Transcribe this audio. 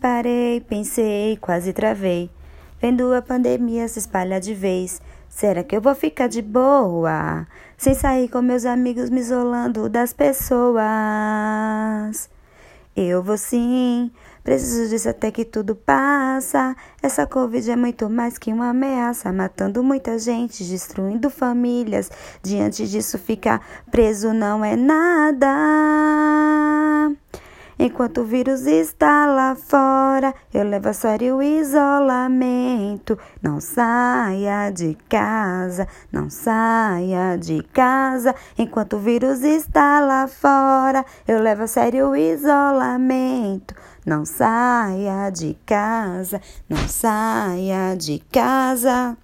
Parei, pensei, quase travei. Vendo a pandemia se espalhar de vez. Será que eu vou ficar de boa? Sem sair com meus amigos, me isolando das pessoas. Eu vou sim, preciso disso até que tudo passa. Essa Covid é muito mais que uma ameaça, matando muita gente, destruindo famílias. Diante disso, ficar preso não é nada. Enquanto o vírus está lá fora, eu levo a sério o isolamento. Não saia de casa, não saia de casa. Enquanto o vírus está lá fora, eu levo a sério o isolamento. Não saia de casa, não saia de casa.